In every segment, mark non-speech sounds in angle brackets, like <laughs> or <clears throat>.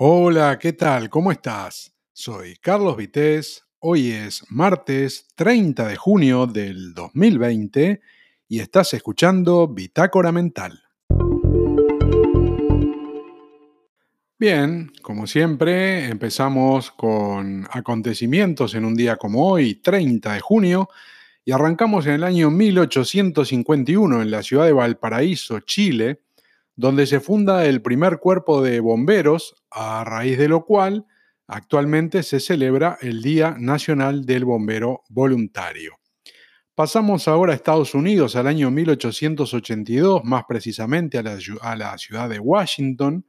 Hola, ¿qué tal? ¿Cómo estás? Soy Carlos Vitéz. Hoy es martes 30 de junio del 2020 y estás escuchando Bitácora Mental. Bien, como siempre, empezamos con acontecimientos en un día como hoy, 30 de junio, y arrancamos en el año 1851 en la ciudad de Valparaíso, Chile, donde se funda el primer cuerpo de bomberos, a raíz de lo cual actualmente se celebra el Día Nacional del Bombero Voluntario. Pasamos ahora a Estados Unidos al año 1882, más precisamente a la, ciudad de Washington,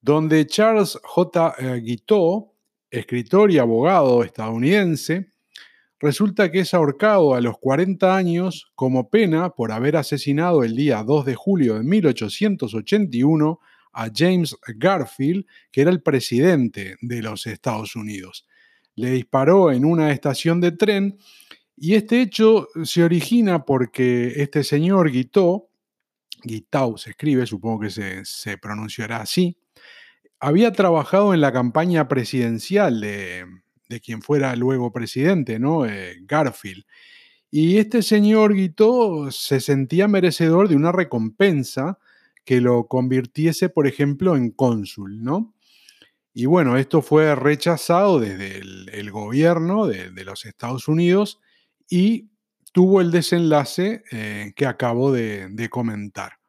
donde Charles J. Guiteau, escritor y abogado estadounidense, resulta que es ahorcado a los 40 años como pena por haber asesinado el día 2 de julio de 1881 a James Garfield, que era el presidente de los Estados Unidos. Le disparó en una estación de tren y este hecho se origina porque este señor Guiteau, Guiteau se escribe, supongo que se, se pronunciará así, había trabajado en la campaña presidencial de, de quien fuera luego presidente, ¿no? Eh, Garfield. Y este señor Guito se sentía merecedor de una recompensa que lo convirtiese, por ejemplo, en cónsul, ¿no? Y bueno, esto fue rechazado desde el, gobierno de, los Estados Unidos y tuvo el desenlace eh, que acabo de comentar.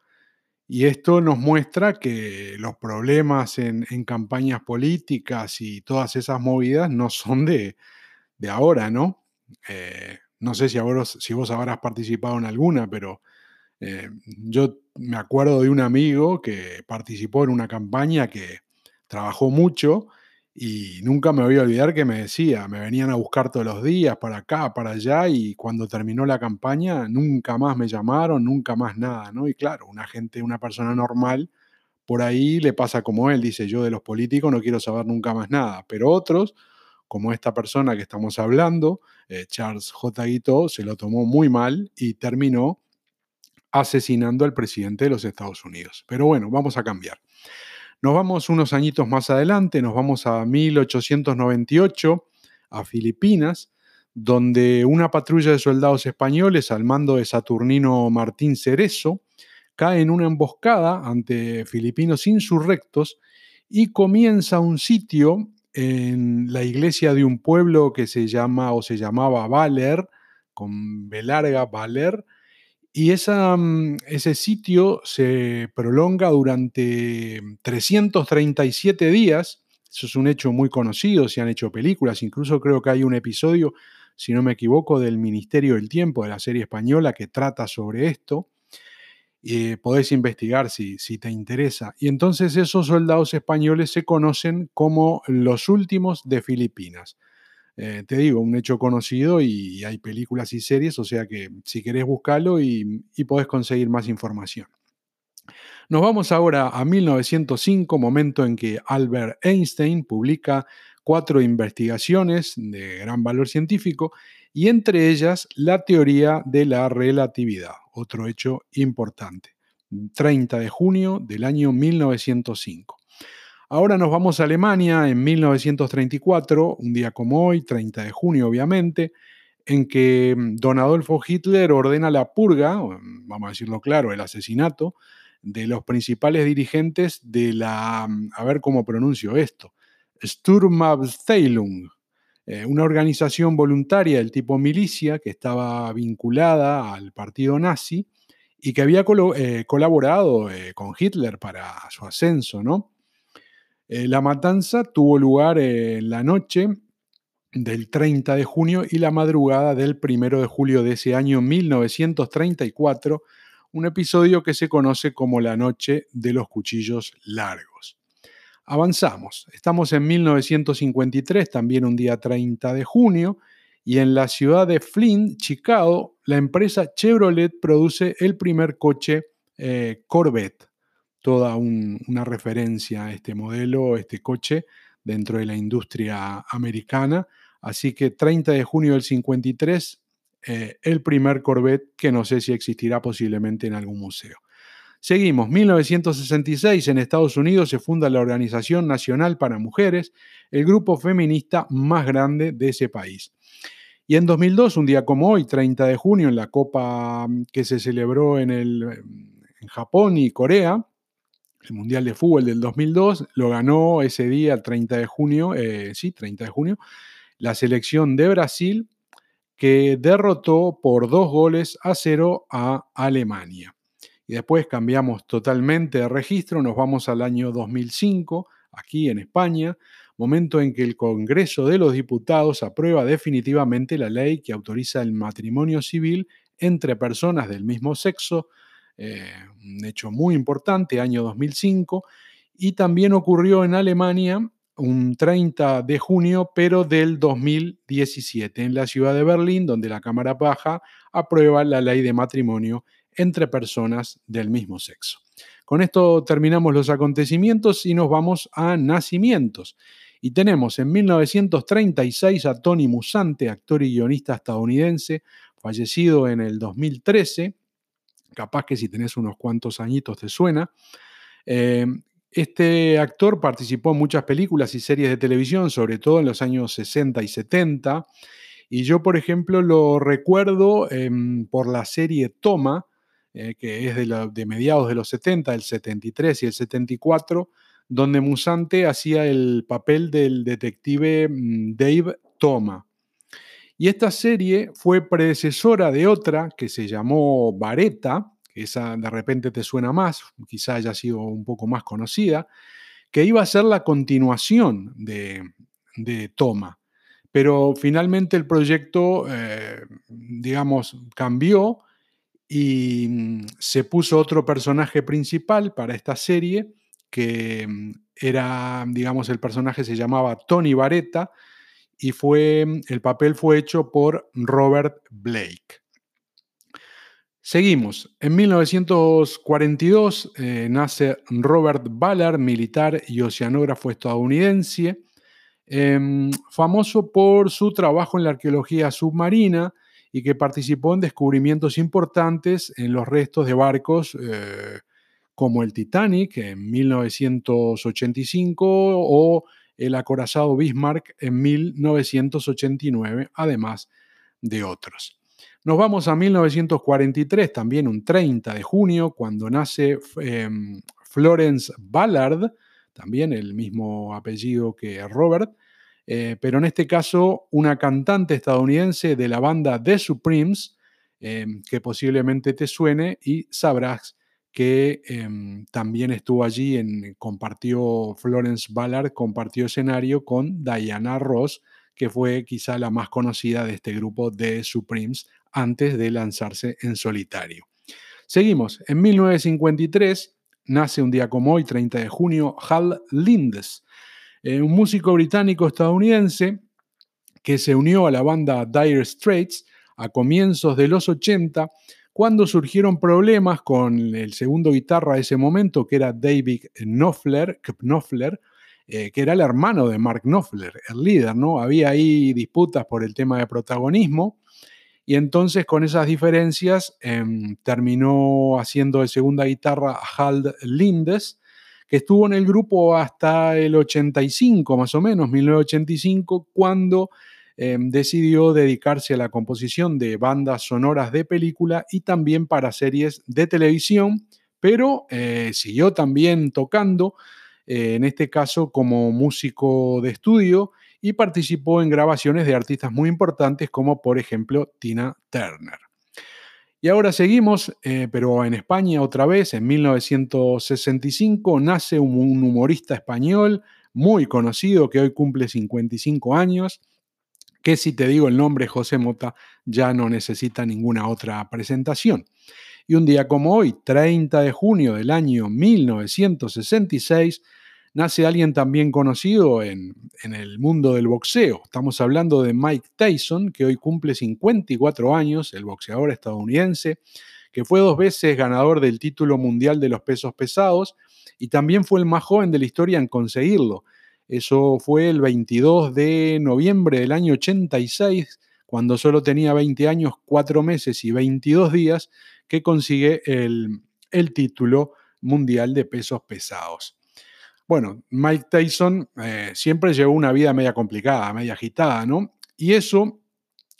Y esto nos muestra que los problemas en, campañas políticas y todas esas movidas no son de, ahora, ¿no? Eh, no sé si, si vos habrás participado en alguna, pero eh, yo me acuerdo de un amigo que participó en una campaña que trabajó mucho y nunca me voy a olvidar que me decía, me venían a buscar todos los días para acá, para allá, y cuando terminó la campaña, nunca más me llamaron, nunca más nada, ¿no? Y claro, una gente, una persona normal, por ahí le pasa como él, dice, yo de los políticos no quiero saber nunca más nada, pero otros, como esta persona que estamos hablando, eh, Charles J. Guiteau, se lo tomó muy mal y terminó asesinando al presidente de los Estados Unidos. Pero bueno, vamos a cambiar. Nos vamos unos añitos más adelante, nos vamos a 1898, a Filipinas, donde una patrulla de soldados españoles al mando de Saturnino Martín Cerezo cae en una emboscada ante filipinos insurrectos y comienza un sitio en la iglesia de un pueblo que se llama o se llamaba Valer, con B larga Valer, y mm, ese sitio se prolonga durante 337 días. Eso es un hecho muy conocido, se han hecho películas, incluso creo que hay un episodio, si no me equivoco, del Ministerio del Tiempo, de la serie española, que trata sobre esto. Eh, podés investigar si te interesa. Y entonces esos soldados españoles se conocen como los últimos de Filipinas. Eh, te digo, un hecho conocido y hay películas y series, o sea que si querés buscarlo y, y podés conseguir más información. Nos vamos ahora a 1905, momento en que Albert Einstein publica cuatro investigaciones de gran valor científico y entre ellas la teoría de la relatividad, otro hecho importante, 30 de junio del año 1905. Ahora nos vamos a Alemania en 1934, un día como hoy, 30 de junio obviamente, en que mm, don Adolfo Hitler ordena la purga, mm, vamos a decirlo claro, el asesinato de los principales dirigentes de la, mm, a ver cómo pronuncio esto, Sturmabteilung, eh, una organización voluntaria del tipo milicia que estaba vinculada al partido nazi y que había eh, colaborado eh, con Hitler para su ascenso, ¿no? Eh, la matanza tuvo lugar en la noche del 30 de junio y la madrugada del 1 de julio de ese año 1934, un episodio que se conoce como la Noche de los Cuchillos Largos. Avanzamos, estamos en 1953, también un día 30 de junio, y en la ciudad de Flint, Chicago, la empresa Chevrolet produce el primer coche eh, Corvette toda una referencia a este modelo, este coche, dentro de la industria americana. Así que 30 de junio del 53, eh, el primer Corvette que no sé si existirá posiblemente en algún museo. Seguimos, 1966 en Estados Unidos se funda la Organización Nacional para Mujeres, el grupo feminista más grande de ese país. Y en 2002, un día como hoy, 30 de junio, en la Copa que se celebró en, el, en Japón y Corea, el Mundial de Fútbol del 2002, lo ganó ese día, 30 de junio, eh, sí, 30 de junio, la selección de Brasil, que derrotó por dos goles a cero a Alemania. Y después cambiamos totalmente de registro, nos vamos al año 2005, aquí en España, momento en que el Congreso de los Diputados aprueba definitivamente la ley que autoriza el matrimonio civil entre personas del mismo sexo, eh, un hecho muy importante, año 2005, y también ocurrió en Alemania un 30 de junio, pero del 2017, en la ciudad de Berlín, donde la Cámara Baja aprueba la ley de matrimonio entre personas del mismo sexo. Con esto terminamos los acontecimientos y nos vamos a nacimientos. Y tenemos en 1936 a Tony Musante, actor y guionista estadounidense, fallecido en el 2013. Capaz que si tenés unos cuantos añitos te suena. Eh, este actor participó en muchas películas y series de televisión, sobre todo en los años 60 y 70. Y yo, por ejemplo, lo recuerdo em, por la serie Toma, eh, que es de, de, mediados de los 70, el 73 y el 74, donde Musante hacía el papel del detective mm, Dave Toma. Y esta serie fue predecesora de otra que se llamó Vareta, esa de repente te suena más, quizá haya sido un poco más conocida, que iba a ser la continuación de, Toma. Pero finalmente el proyecto, eh, digamos, cambió y mm, se puso otro personaje principal para esta serie, que mm, era, digamos, el personaje se llamaba Tony Vareta y fue, mm, el papel fue hecho por Robert Blake. Seguimos. En 1942 eh, nace Robert Ballard, militar y oceanógrafo estadounidense, em, famoso por su trabajo en la arqueología submarina y que participó en descubrimientos importantes en los restos de barcos eh, como el Titanic en 1985 o el acorazado Bismarck en 1989, además de otros. Nos vamos a 1943, también un 30 de junio, cuando nace em, Florence Ballard, también el mismo apellido que Robert, eh, pero en este caso una cantante estadounidense de la banda The Supremes, em, que posiblemente te suene y sabrás que em, también estuvo allí, en, compartió Florence Ballard, compartió escenario con Diana Ross, que fue quizá la más conocida de este grupo de Supremes antes de lanzarse en solitario. Seguimos. En 1953 nace un día como hoy, 30 de junio, Hal Lindes, eh, un músico británico estadounidense que se unió a la banda Dire Straits a comienzos de los 80 cuando surgieron problemas con el segundo guitarra de ese momento, que era David Knopfler, Knopfler eh, que era el hermano de Mark Knopfler, el líder, ¿no? Había ahí disputas por el tema de protagonismo y entonces con esas diferencias em, terminó haciendo de segunda guitarra Hal Lindes, que estuvo en el grupo hasta el 85, más o menos, 1985, cuando em, decidió dedicarse a la composición de bandas sonoras de película y también para series de televisión, pero eh, siguió también tocando, eh, en este caso como músico de estudio, y participó en grabaciones de artistas muy importantes como por ejemplo Tina Turner. Y ahora seguimos, eh, pero en España otra vez, en 1965, nace un, humorista español muy conocido que hoy cumple 55 años, que si te digo el nombre José Mota ya no necesita ninguna otra presentación. Y un día como hoy, 30 de junio del año 1966, nace alguien también conocido en, el mundo del boxeo. Estamos hablando de Mike Tyson, que hoy cumple 54 años, el boxeador estadounidense, que fue dos veces ganador del título mundial de los pesos pesados y también fue el más joven de la historia en conseguirlo. Eso fue el 22 de noviembre del año 86, cuando solo tenía 20 años, 4 meses y 22 días, que consigue el, el título mundial de pesos pesados. Bueno, Mike Tyson eh, siempre llevó una vida media complicada, media agitada, ¿no? Y eso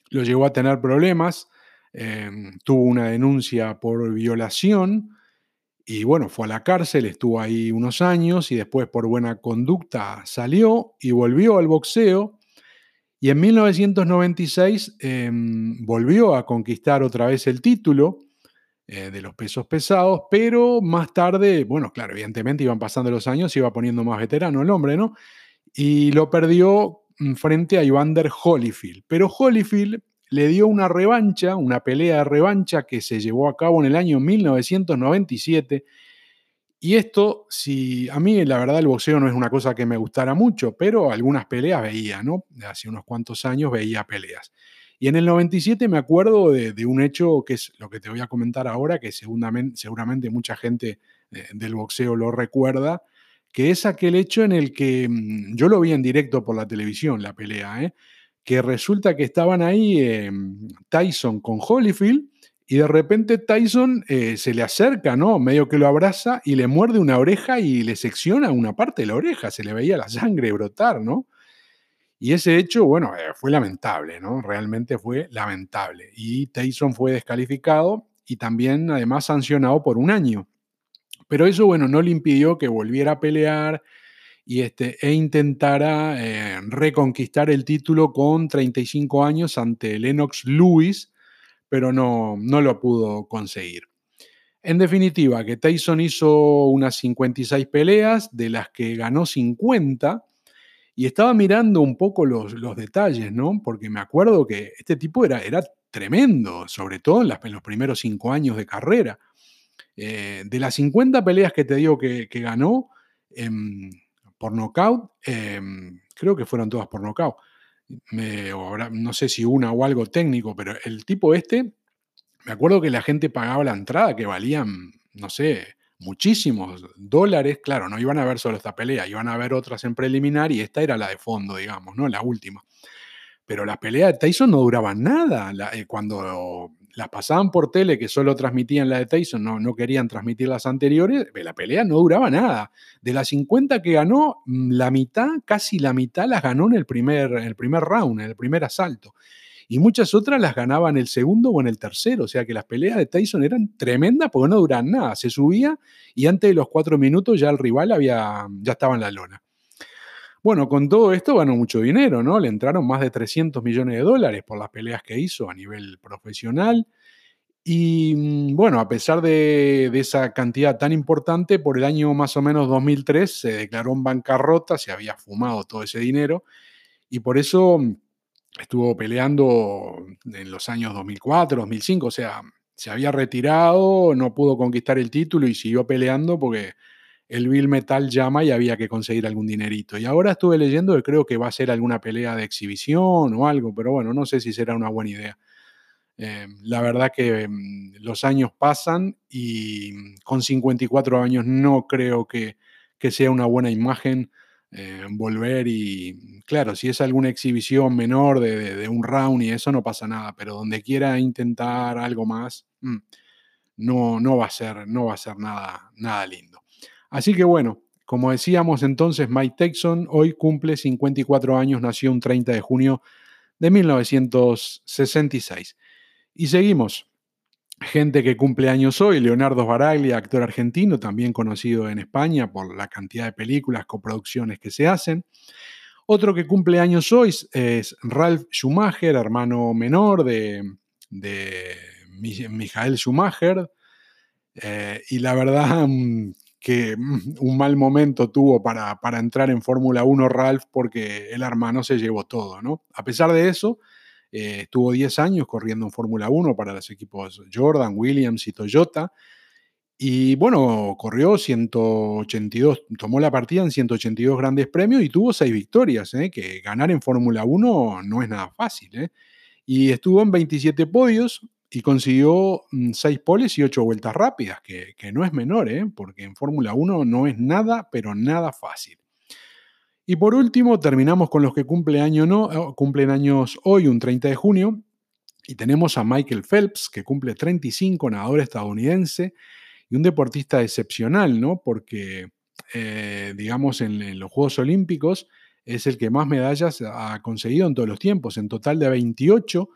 lo llevó a tener problemas, em, tuvo una denuncia por violación y bueno, fue a la cárcel, estuvo ahí unos años y después por buena conducta salió y volvió al boxeo. Y en 1996 em, volvió a conquistar otra vez el título eh, de los pesos pesados, pero más tarde, bueno, claro, evidentemente iban pasando los años, iba poniendo más veterano el hombre, ¿no? Y lo perdió mm, frente a Evander Holyfield. Pero Holyfield le dio una revancha, una pelea de revancha que se llevó a cabo en el año 1997. Y esto, si a mí la verdad el boxeo no es una cosa que me gustara mucho, pero algunas peleas veía, ¿no? Hace unos cuantos años veía peleas. Y en el 97 me acuerdo de, un hecho que es lo que te voy a comentar ahora, que seguramente, mucha gente eh, del boxeo lo recuerda, que es aquel hecho en el que mm, yo lo vi en directo por la televisión, la pelea, ¿eh? Que resulta que estaban ahí em, Tyson con Holyfield y de repente Tyson eh, se le acerca, ¿no? Medio que lo abraza y le muerde una oreja y le secciona una parte de la oreja, se le veía la sangre brotar, ¿no? Y ese hecho, bueno, eh, fue lamentable, ¿no? Realmente fue lamentable. Y Tyson fue descalificado y también además sancionado por un año. Pero eso, bueno, no le impidió que volviera a pelear y este, e intentara eh, reconquistar el título con 35 años ante Lennox Lewis, pero no, no lo pudo conseguir. En definitiva, que Tyson hizo unas 56 peleas, de las que ganó 50, y estaba mirando un poco los, los, detalles, ¿no? Porque me acuerdo que este tipo era, era tremendo, sobre todo en, los primeros cinco años de carrera. Eh, de las 50 peleas que te digo que, ganó em, por nocaut, em, creo que fueron todas por nocaut. no sé si una o algo técnico, pero el tipo este, me acuerdo que la gente pagaba la entrada que valían, no sé, muchísimos dólares, claro, no iban a ver solo esta pelea, iban a ver otras en preliminar y esta era la de fondo, digamos, ¿no? La última. Pero las peleas de Tyson no duraban nada. Eh, cuando las pasaban por tele, que solo transmitían la de Tyson, no, no querían transmitir las anteriores, la pelea no duraba nada. De las 50 que ganó, mm, la mitad, casi la mitad las ganó en el primer, en el primer round, en el primer asalto y muchas otras las ganaba en el segundo o en el tercero. O sea que las peleas de Tyson eran tremendas porque no duraban nada. Se subía y antes de los cuatro minutos ya el rival había, ya estaba en la lona. Bueno, con todo esto ganó mucho dinero, ¿no? Le entraron más de 300 millones de dólares por las peleas que hizo a nivel profesional. Y mm, bueno, a pesar de, esa cantidad tan importante, por el año más o menos 2003 se declaró en bancarrota, se había fumado todo ese dinero y por eso estuvo peleando en los años 2004, 2005, o sea, se había retirado, no pudo conquistar el título y siguió peleando porque el Bill Metal llama y había que conseguir algún dinerito. Y ahora estuve leyendo que creo que va a ser alguna pelea de exhibición o algo, pero bueno, no sé si será una buena idea. Eh, la verdad que mm, los años pasan y con 54 años no creo que, que sea una buena imagen eh, volver y, claro, si es alguna exhibición menor de, un round y eso no pasa nada, pero donde quiera intentar algo más, mm, no, no, va a ser, no va a ser nada, nada lindo. Así que bueno, como decíamos entonces, Mike Tyson hoy cumple 54 años, nació un 30 de junio de 1966. Y seguimos gente que cumple años hoy, Leonardo Baraglia, actor argentino, también conocido en España por la cantidad de películas, coproducciones que se hacen. Otro que cumple años hoy es Ralph Schumacher, hermano menor de, de Michael Schumacher. Eh, y la verdad <laughs> mm, que mm, un mal momento tuvo para, para entrar en Fórmula 1 Ralph porque el hermano se llevó todo, ¿no? A pesar de eso, eh, estuvo 10 años corriendo en Fórmula 1 para los equipos Jordan, Williams y Toyota. Y bueno, corrió 182, tomó la partida en 182 grandes premios y tuvo 6 victorias, ¿eh? que ganar en Fórmula 1 no es nada fácil. ¿eh? Y estuvo en 27 podios y consiguió 6 mm, poles y 8 vueltas rápidas, que, que no es menor, porque en Fórmula 1 no es nada, pero nada fácil. Y por último, terminamos con los que no, eh, cumplen años hoy, un 30 de junio. Y tenemos a Michael Phelps, que cumple 35, nadador estadounidense. y un deportista excepcional, ¿no? Porque, eh, digamos, en, los Juegos Olímpicos es el que más medallas ha conseguido en todos los tiempos, en total de 28.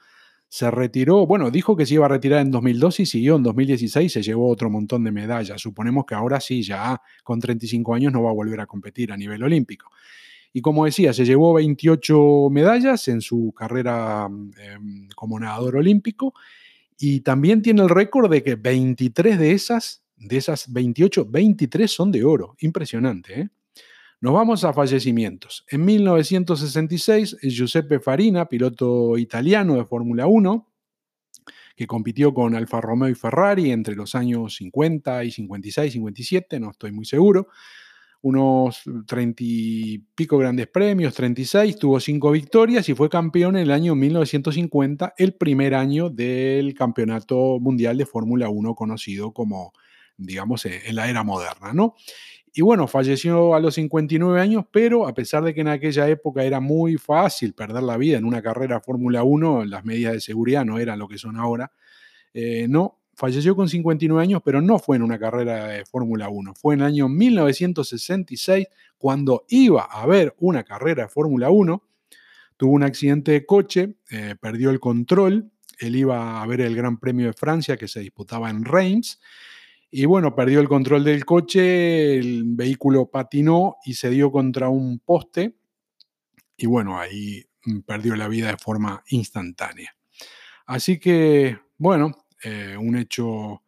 Se retiró, bueno, dijo que se iba a retirar en 2002 y siguió en 2016, se llevó otro montón de medallas. Suponemos que ahora sí, ya con 35 años no va a volver a competir a nivel olímpico. Y como decía, se llevó 28 medallas en su carrera em, como nadador olímpico y también tiene el récord de que 23 de esas, de esas 28, 23 son de oro. Impresionante, ¿eh? Nos vamos a fallecimientos. En 1966, Giuseppe Farina, piloto italiano de Fórmula 1, que compitió con Alfa Romeo y Ferrari entre los años 50 y 56, 57, no estoy muy seguro, unos 30 y pico grandes premios, 36, tuvo cinco victorias y fue campeón en el año 1950, el primer año del campeonato mundial de Fórmula 1 conocido como, digamos, en la era moderna, ¿no? Y bueno, falleció a los 59 años, pero a pesar de que en aquella época era muy fácil perder la vida en una carrera Fórmula 1, las medidas de seguridad no eran lo que son ahora, eh, no, falleció con 59 años, pero no fue en una carrera de Fórmula 1. Fue en el año 1966 cuando iba a haber una carrera de Fórmula 1. Tuvo un accidente de coche, eh, perdió el control. Él iba a ver el Gran Premio de Francia que se disputaba en Reims. Y bueno, perdió el control del coche, el vehículo patinó y se dio contra un poste. Y bueno, ahí mm, perdió la vida de forma instantánea. Así que, bueno, eh, un hecho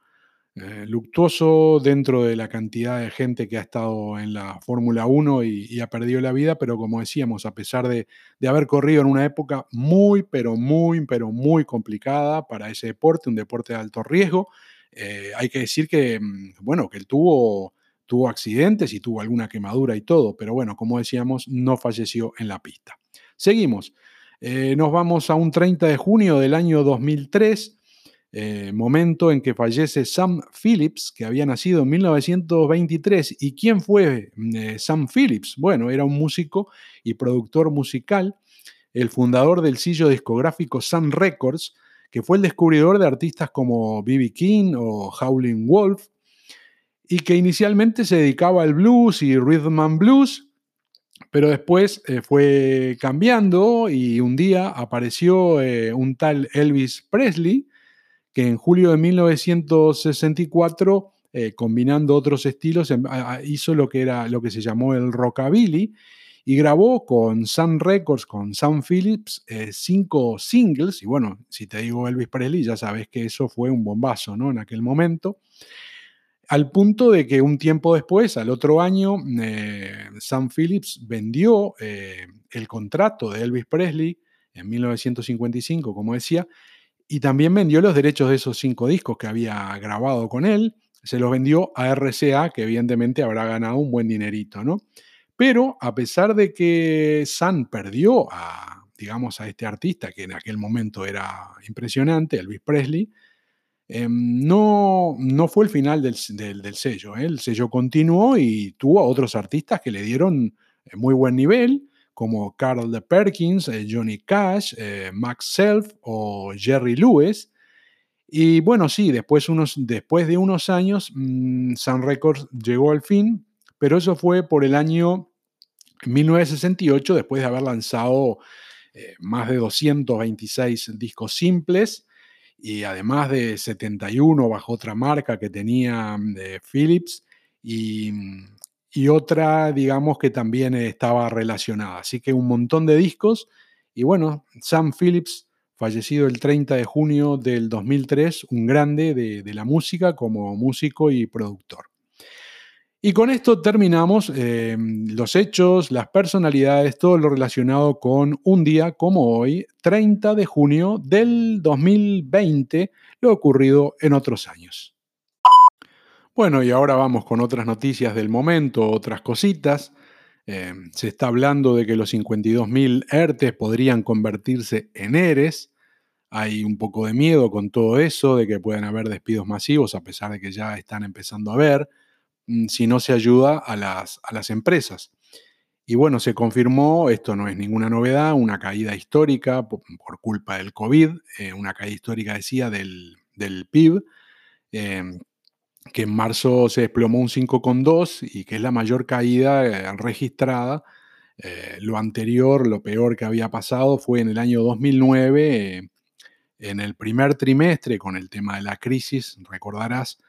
eh, luctuoso dentro de la cantidad de gente que ha estado en la Fórmula 1 y, ha perdido la vida, pero como decíamos, a pesar de, haber corrido en una época muy, pero muy, pero muy complicada para ese deporte, un deporte de alto riesgo, eh, hay que decir que, mm, bueno, que él tuvo, tuvo accidentes y tuvo alguna quemadura y todo, pero bueno, como decíamos, no falleció en la pista. Seguimos. nos vamos a un 30 de junio del año 2003. Eh, momento en que fallece Sam Phillips, que había nacido en 1923. ¿Y quién fue eh, Sam Phillips? Bueno, era un músico y productor musical, el fundador del sello discográfico Sun Records, que fue el descubridor de artistas como B.B. King o Howlin' Wolf, y que inicialmente se dedicaba al blues y rhythm and blues, pero después eh, fue cambiando y un día apareció un tal Elvis Presley, que en julio de 1964, eh, combinando otros estilos, em, hizo lo que, era, lo que se llamó el rockabilly y grabó con Sun Records, con Sam Phillips, eh, cinco singles. Y bueno, si te digo Elvis Presley, ya sabes que eso fue un bombazo ¿no? en aquel momento. Al punto de que un tiempo después, al otro año, eh, Sam Phillips vendió el contrato de Elvis Presley en 1955, como decía, y también vendió los derechos de esos cinco discos que había grabado con él. Se los vendió a RCA, que evidentemente habrá ganado un buen dinerito, ¿no? Pero a pesar de que Sun perdió a, digamos, a este artista, que en aquel momento era impresionante, Elvis Presley, em, no, no fue el final del, sello. ¿eh? El sello continuó y tuvo a otros artistas que le dieron eh, muy buen nivel como Carl de Perkins, eh, Johnny Cash, Max Self o Jerry Lewis. Y bueno, sí, después, unos, después de unos años, mm, Sun Records llegó al fin, pero eso fue por el año 1968, después de haber lanzado eh, más de 226 discos simples y además de 71 bajo otra marca que tenía mm, Philips y mm, y otra, digamos, que también estaba relacionada. Así que un montón de discos. Y bueno, Sam Phillips, fallecido el 30 de junio del 2003, un grande de, la música como músico y productor. Y con esto terminamos eh, los hechos, las personalidades, todo lo relacionado con un día como hoy, 30 de junio del 2020, lo ocurrido en otros años. Bueno, y ahora vamos con otras noticias del momento, otras cositas. Eh, se está hablando de que los 52.000 ERTES podrían convertirse en ERES. Hay un poco de miedo con todo eso, de que puedan haber despidos masivos, a pesar de que ya están empezando a haber, si no se ayuda a las, a las empresas. Y bueno, se confirmó, esto no es ninguna novedad, una caída histórica por, culpa del COVID, eh, una caída histórica, decía, del, del PIB, que en marzo se desplomó un 5,2 y que es la mayor caída eh, registrada. Eh, lo anterior, lo peor que había pasado fue en el año 2009, en el primer trimestre, con el tema de la crisis, recordarás,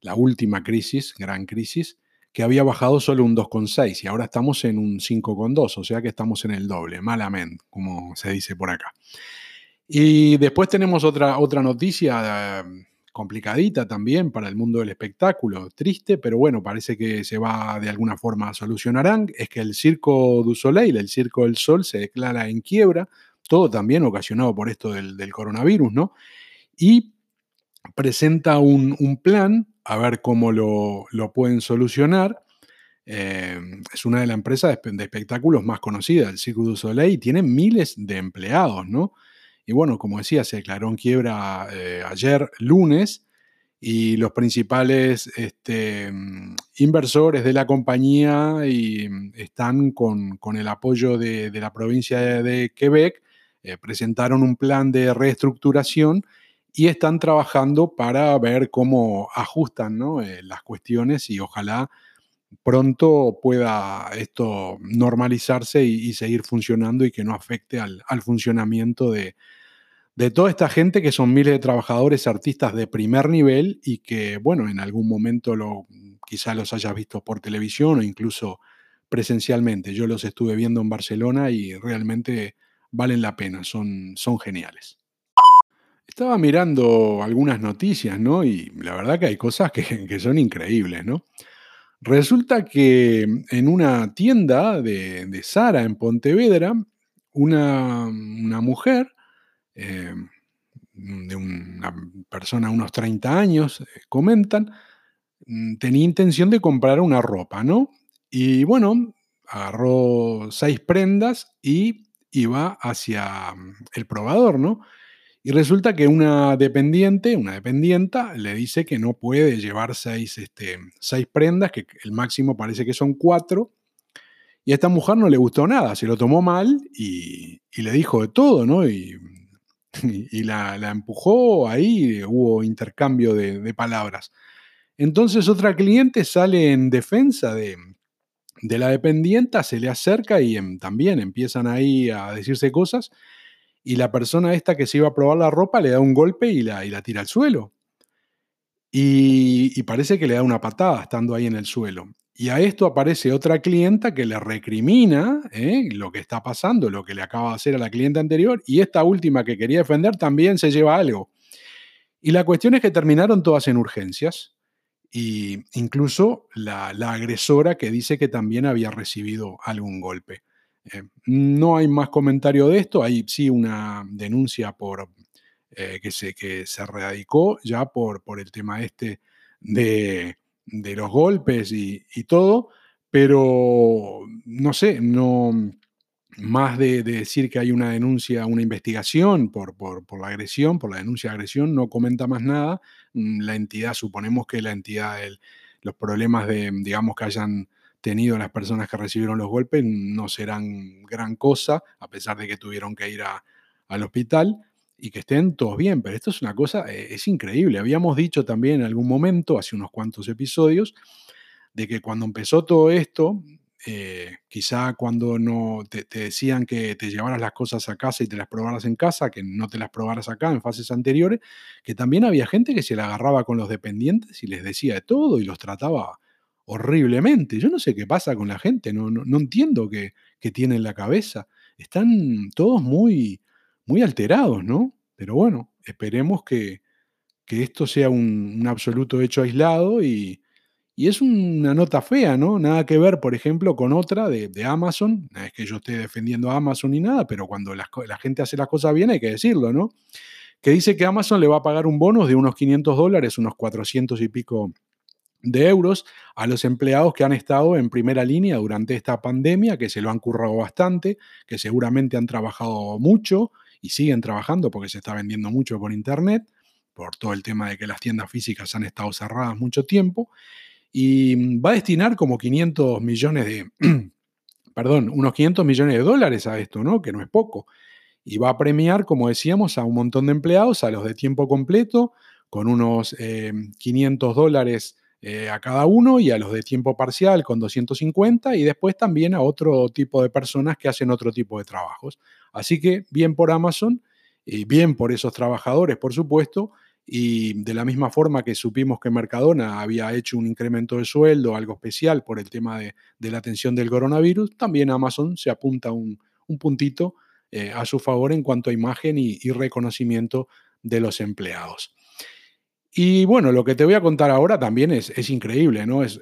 la última crisis, gran crisis, que había bajado solo un 2,6 y ahora estamos en un 5,2, o sea que estamos en el doble, malamente, como se dice por acá. Y después tenemos otra, otra noticia eh, complicadita también para el mundo del espectáculo, triste, pero bueno, parece que se va de alguna forma a solucionarán, es que el Circo du Soleil, el Circo del Sol, se declara en quiebra, todo también ocasionado por esto del, coronavirus, ¿no? Y presenta un, un plan a ver cómo lo, pueden solucionar. Eh, es una de las empresas de, espectáculos más conocidas, el Cirque du Soleil, y tiene miles de empleados, ¿no? Y bueno, como decía, se declaró en quiebra eh, ayer lunes y los principales este, inversores de la compañía y, están con, el apoyo de, la provincia de, Quebec, eh, presentaron un plan de reestructuración y están trabajando para ver cómo ajustan eh, las cuestiones y ojalá pronto pueda esto normalizarse y, seguir funcionando y que no afecte al, funcionamiento de, toda esta gente que son miles de trabajadores, artistas de primer nivel y que, bueno, en algún momento lo, quizá los hayas visto por televisión o incluso presencialmente. Yo los estuve viendo en Barcelona y realmente valen la pena, son, son geniales. Estaba mirando algunas noticias, ¿no? Y la verdad que hay cosas que, <laughs> son increíbles, ¿no? Resulta que en una tienda de, de Sara en Pontevedra, una, mujer, eh, de una persona unos 30 años, eh, comentan, mm, tenía intención de comprar una ropa, ¿no? Y bueno, agarró seis prendas y iba hacia mm, el probador, ¿no? Y resulta que una dependiente, una dependienta, le dice que no puede llevar seis, este, seis prendas, que el máximo parece que son cuatro. Y a esta mujer no le gustó nada, se lo tomó mal y, le dijo de todo, ¿no? Y, <laughs> la, empujó ahí, hubo intercambio de, de, palabras. Entonces otra cliente sale en defensa de, de la dependienta, se le acerca y em, también empiezan ahí a decirse cosas y la persona esta que se iba a probar la ropa le da un golpe y la, y la tira al suelo. Y, parece que le da una patada estando ahí en el suelo. Y a esto aparece otra clienta que le recrimina ¿eh? lo que está pasando, lo que le acaba de hacer a la clienta anterior, y esta última que quería defender también se lleva algo. Y la cuestión es que terminaron todas en urgencias, y incluso la, la agresora que dice que también había recibido algún golpe. Eh, no hay más comentario de esto, hay sí una denuncia por, eh, que, se, que se radicó ya por, por el tema este de, los golpes y, todo, pero no sé, no más de, decir que hay una denuncia, una investigación por, por, la agresión, por la denuncia de agresión, no comenta más nada. Mm, la entidad, suponemos que la entidad, los problemas de, digamos, que hayan tenido las personas que recibieron los golpes no serán gran cosa, a pesar de que tuvieron que ir al hospital y que estén todos bien. Pero esto es una cosa, eh, es increíble. Habíamos dicho también en algún momento, hace unos cuantos episodios, de que cuando empezó todo esto, eh, quizá cuando no te, decían que te llevaras las cosas a casa y te las probaras en casa, que no te las probaras acá en fases anteriores, que también había gente que se la agarraba con los dependientes y les decía de todo y los trataba horriblemente. Yo no sé qué pasa con la gente, no, no, entiendo qué, qué tiene en la cabeza. Están todos muy, muy alterados, ¿no? Pero bueno, esperemos que, esto sea un, absoluto hecho aislado y, es una nota fea, ¿no? Nada que ver, por ejemplo, con otra de, Amazon. No es que yo esté defendiendo a Amazon ni nada, pero cuando la, la, gente hace las cosas bien hay que decirlo, ¿no? Que dice que Amazon le va a pagar un bonus de unos 500 dólares, unos 400 y pico de euros a los empleados que han estado en primera línea durante esta pandemia, que se lo han currado bastante, que seguramente han trabajado mucho y siguen trabajando porque se está vendiendo mucho por internet, por todo el tema de que las tiendas físicas han estado cerradas mucho tiempo, y va a destinar como 500 millones de, <clears throat> perdón, unos 500 millones de dólares a esto, ¿no? Que no es poco. Y va a premiar, como decíamos, a un montón de empleados, a los de tiempo completo, con unos 500 dólares a cada uno y a los de tiempo parcial con 250 y después también a otro tipo de personas que hacen otro tipo de trabajos. Así que bien por Amazon y bien por esos trabajadores, por supuesto, y de la misma forma que supimos que Mercadona había hecho un incremento de sueldo, algo especial por el tema de, la atención del coronavirus, también Amazon se apunta un, puntito eh, a su favor en cuanto a imagen y, reconocimiento de los empleados. Y bueno, lo que te voy a contar ahora también es, es increíble, ¿no? Es,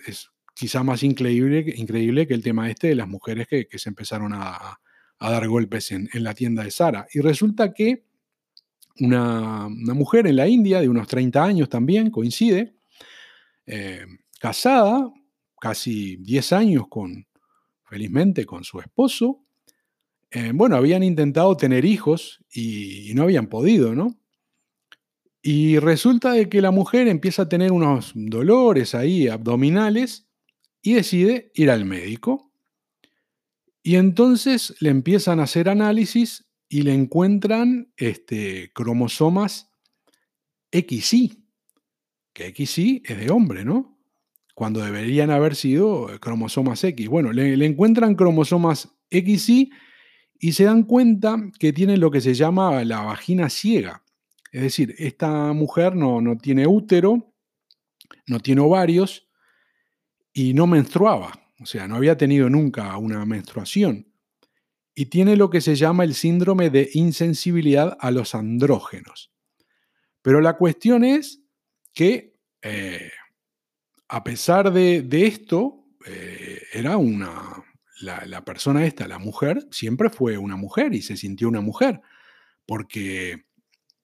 quizá más increíble, increíble que el tema este de las mujeres que, se empezaron a, dar golpes en, en la tienda de Sara. Y resulta que una, mujer en la India de unos 30 años también, coincide, eh, casada, casi 10 años con, felizmente, con su esposo. Eh, bueno, habían intentado tener hijos y, no habían podido, ¿no? Y resulta de que la mujer empieza a tener unos dolores ahí abdominales y decide ir al médico. Y entonces le empiezan a hacer análisis y le encuentran este, cromosomas XY, que XY es de hombre, ¿no? Cuando deberían haber sido cromosomas X. Bueno, le, encuentran cromosomas XY y se dan cuenta que tiene lo que se llama la vagina ciega. Es decir, esta mujer no, no tiene útero, no tiene ovarios y no menstruaba. O sea, no había tenido nunca una menstruación y tiene lo que se llama el síndrome de insensibilidad a los andrógenos. Pero la cuestión es que, eh, a pesar de, esto, eh, era una, la, persona esta, la mujer, siempre fue una mujer y se sintió una mujer, porque,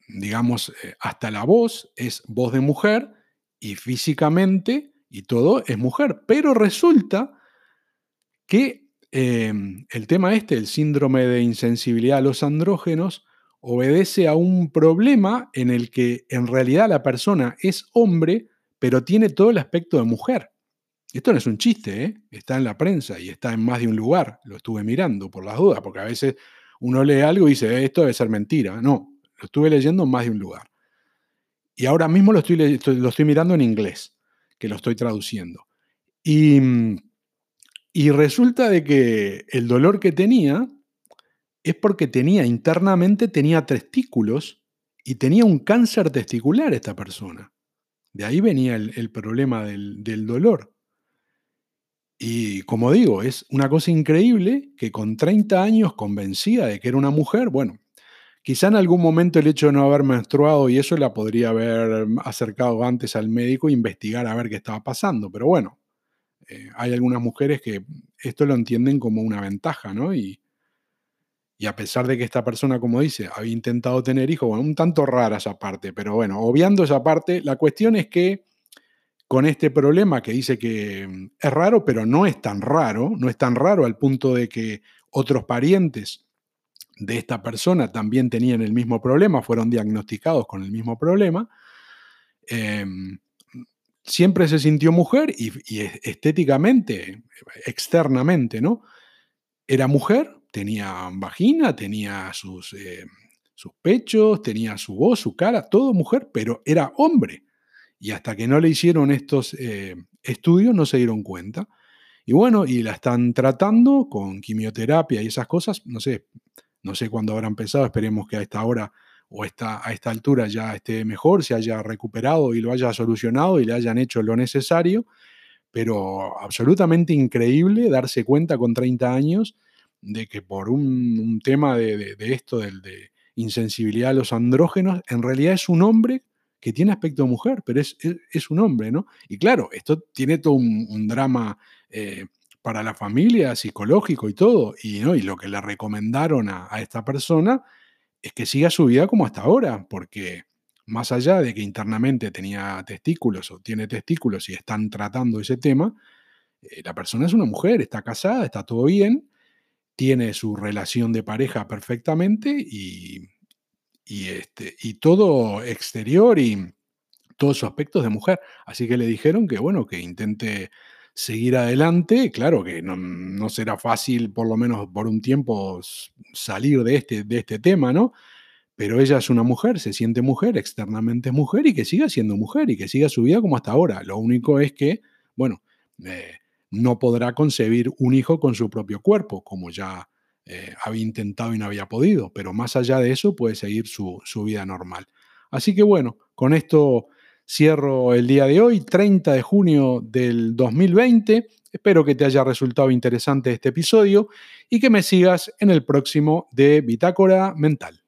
digamos, eh, hasta la voz es voz de mujer y físicamente y todo es mujer, pero resulta que Em, el tema este, el síndrome de insensibilidad a los andrógenos, obedece a un problema en el que en realidad la persona es hombre, pero tiene todo el aspecto de mujer. Esto no es un chiste, ¿eh? está en la prensa y está en más de un lugar. Lo estuve mirando por las dudas, porque a veces uno lee algo y dice, esto debe ser mentira. No, lo estuve leyendo en más de un lugar. Y ahora mismo lo estoy, lo estoy mirando en inglés, que lo estoy traduciendo. Y y resulta de que el dolor que tenía es porque tenía internamente, tenía testículos y tenía un cáncer testicular esta persona. De ahí venía el, problema del, del, dolor. Y como digo, es una cosa increíble que con 30 años convencida de que era una mujer, bueno, quizá en algún momento el hecho de no haber menstruado y eso la podría haber acercado antes al médico e investigar a ver qué estaba pasando, pero bueno, eh, hay algunas mujeres que esto lo entienden como una ventaja, ¿no? Y, y a pesar de que esta persona, como dice, había intentado tener hijos, bueno, un tanto rara esa parte, pero bueno, obviando esa parte, la cuestión es que con este problema que dice que mm, es raro, pero no es tan raro, no es tan raro al punto de que otros parientes de esta persona también tenían el mismo problema, fueron diagnosticados con el mismo problema. Em, siempre se sintió mujer y, estéticamente, externamente, ¿no? Era mujer, tenía vagina, tenía sus, eh, sus pechos, tenía su voz, su cara, todo mujer, pero era hombre. Y hasta que no le hicieron estos eh, estudios no se dieron cuenta. Y bueno, y la están tratando con quimioterapia y esas cosas. No sé, no sé cuándo habrá empezado, esperemos que a esta hora o a esta altura ya esté mejor, se haya recuperado y lo haya solucionado y le hayan hecho lo necesario, pero absolutamente increíble darse cuenta con 30 años de que por un, tema de, esto, del, de insensibilidad a los andrógenos, en realidad es un hombre que tiene aspecto de mujer, pero es, es, un hombre, ¿no? Y claro, esto tiene todo un, drama eh, para la familia, psicológico y todo, y, ¿no? y lo que le recomendaron a, a esta persona es que siga su vida como hasta ahora, porque más allá de que internamente tenía testículos o tiene testículos y están tratando ese tema, eh, la persona es una mujer, está casada, está todo bien, tiene su relación de pareja perfectamente y, y, este, y todo exterior y todos sus aspectos de mujer. Así que le dijeron que, bueno, que intente seguir adelante. Claro que no, será fácil, por lo menos por un tiempo, salir de este, de este tema, ¿no? pero ella es una mujer, se siente mujer, externamente es mujer y que siga siendo mujer y que siga su vida como hasta ahora. Lo único es que, bueno, eh, no podrá concebir un hijo con su propio cuerpo, como ya eh, había intentado y no había podido, pero más allá de eso puede seguir su, su vida normal. Así que bueno, con esto cierro el día de hoy, 30 de junio del 2020. Espero que te haya resultado interesante este episodio y que me sigas en el próximo de Bitácora Mental.